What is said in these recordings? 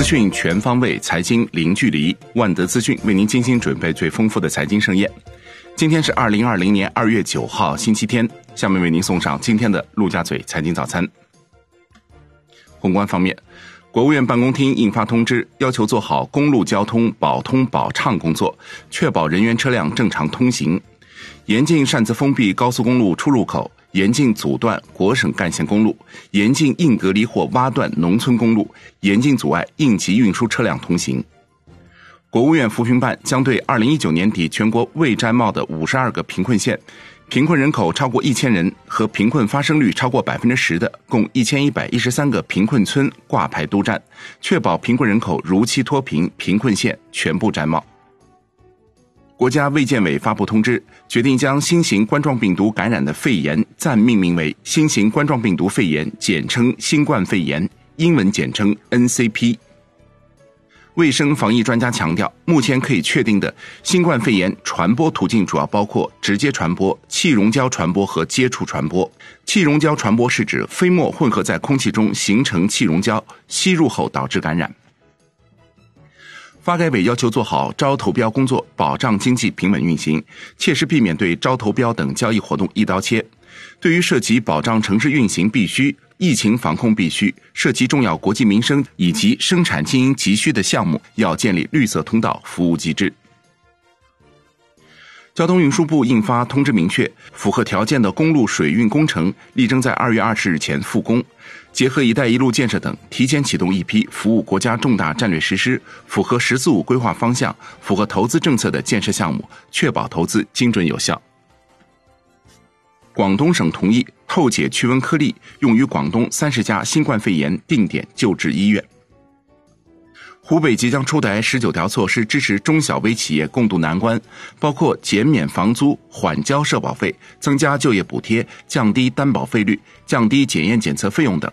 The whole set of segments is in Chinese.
资讯全方位，财经零距离。万德资讯为您精心准备最丰富的财经盛宴。今天是二零二零年二月九号，星期天。下面为您送上今天的陆家嘴财经早餐。宏观方面，国务院办公厅印发通知，要求做好公路交通保通保畅工作，确保人员车辆正常通行，严禁擅自封闭高速公路出入口。严禁阻断国省干线公路，严禁硬隔离或挖断农村公路，严禁阻碍应急运输车辆通行。国务院扶贫办将对二零一九年底全国未摘帽的五十二个贫困县，贫困人口超过一千人和贫困发生率超过百分之十的共一千一百一十三个贫困村挂牌督战，确保贫困人口如期脱贫，贫困县全部摘帽。国家卫健委发布通知，决定将新型冠状病毒感染的肺炎暂命名为新型冠状病毒肺炎，简称新冠肺炎，英文简称 NCP。卫生防疫专家强调，目前可以确定的新冠肺炎传播途径主要包括直接传播、气溶胶传播和接触传播。气溶胶传播是指飞沫混合在空气中形成气溶胶，吸入后导致感染。发改委要求做好招投标工作，保障经济平稳运行，切实避免对招投标等交易活动一刀切。对于涉及保障城市运行必须、疫情防控必须、涉及重要国计民生以及生产经营急需的项目，要建立绿色通道服务机制。交通运输部印发通知，明确符合条件的公路水运工程，力争在二月二十日前复工。结合“一带一路”建设等，提前启动一批服务国家重大战略实施、符合“十四五”规划方向、符合投资政策的建设项目，确保投资精准有效。广东省同意透解驱蚊颗粒用于广东三十家新冠肺炎定点救治医院。湖北即将出台十九条措施，支持中小微企业共度难关，包括减免房租、缓交社保费、增加就业补贴、降低担保费率、降低检验检测费用等。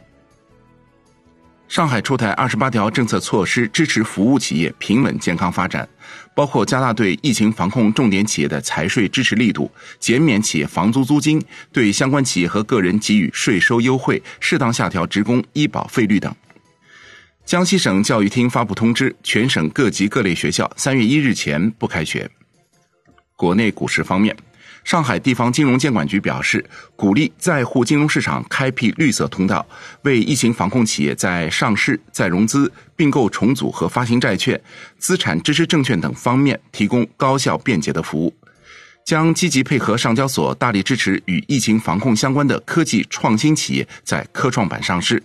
上海出台二十八条政策措施，支持服务企业平稳健康发展，包括加大对疫情防控重点企业的财税支持力度，减免企业房租租金，对相关企业和个人给予税收优惠，适当下调职工医保费率等。江西省教育厅发布通知，全省各级各类学校三月一日前不开学。国内股市方面，上海地方金融监管局表示，鼓励在沪金融市场开辟绿色通道，为疫情防控企业在上市、再融资、并购重组和发行债券、资产支持证券等方面提供高效便捷的服务，将积极配合上交所，大力支持与疫情防控相关的科技创新企业在科创板上市。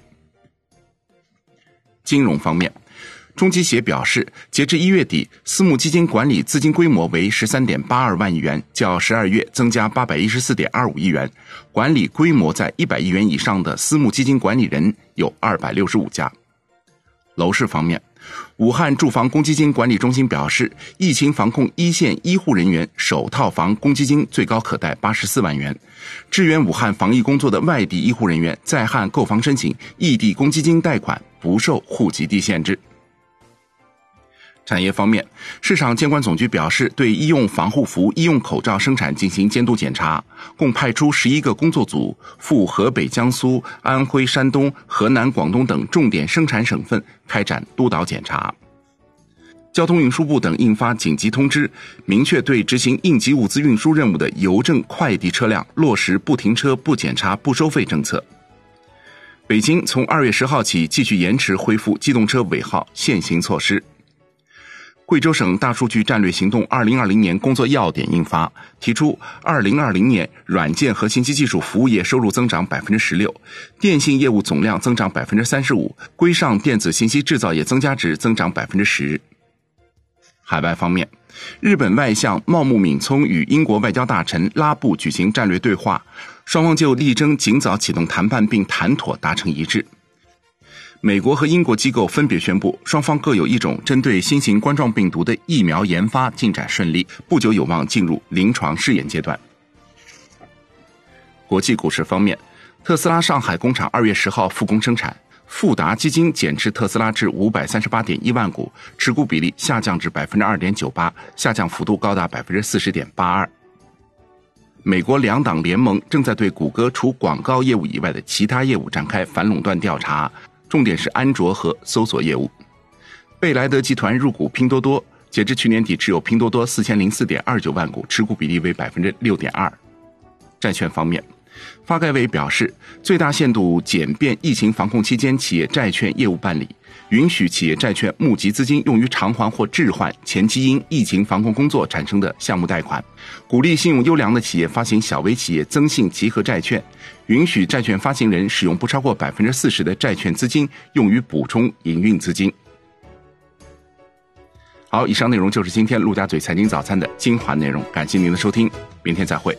金融方面，中基协表示，截至一月底，私募基金管理资金规模为十三点八二万亿元，较十二月增加八百一十四点二五亿元。管理规模在一百亿元以上的私募基金管理人有二百六十五家。楼市方面，武汉住房公积金管理中心表示，疫情防控一线医护人员首套房公积金最高可贷八十四万元。支援武汉防疫工作的外地医护人员在汉购房申请异地公积金贷款。不受户籍地限制。产业方面，市场监管总局表示，对医用防护服、医用口罩生产进行监督检查，共派出十一个工作组赴河北、江苏、安徽、山东、河南、广东等重点生产省份开展督导检查。交通运输部等印发紧急通知，明确对执行应急物资运输任务的邮政快递车辆落实不停车、不检查、不收费政策。北京从二月十号起继续延迟恢复机动车尾号限行措施。贵州省大数据战略行动二零二零年工作要点印发，提出二零二零年软件和信息技术服务业收入增长百分之十六，电信业务总量增长百分之三十五，规上电子信息制造业增加值增长百分之十。海外方面，日本外相茂木敏聪与英国外交大臣拉布举行战略对话。双方就力争尽早启动谈判并谈妥达成一致。美国和英国机构分别宣布，双方各有一种针对新型冠状病毒的疫苗研发进展顺利，不久有望进入临床试验阶段。国际股市方面，特斯拉上海工厂二月十号复工生产，富达基金减持特斯拉至五百三十八点一万股，持股比例下降至百分之二点九八，下降幅度高达百分之四十点八二。美国两党联盟正在对谷歌除广告业务以外的其他业务展开反垄断调查，重点是安卓和搜索业务。贝莱德集团入股拼多多，截至去年底持有拼多多四千零四点二九万股，持股比例为百分之六点二。债券方面。发改委表示，最大限度简便疫情防控期间企业债券业务办理，允许企业债券募集资金用于偿还或置换前期因疫情防控工作产生的项目贷款，鼓励信用优良的企业发行小微企业增信集合债券，允许债券发行人使用不超过百分之四十的债券资金用于补充营运资金。好，以上内容就是今天陆家嘴财经早餐的精华内容，感谢您的收听，明天再会。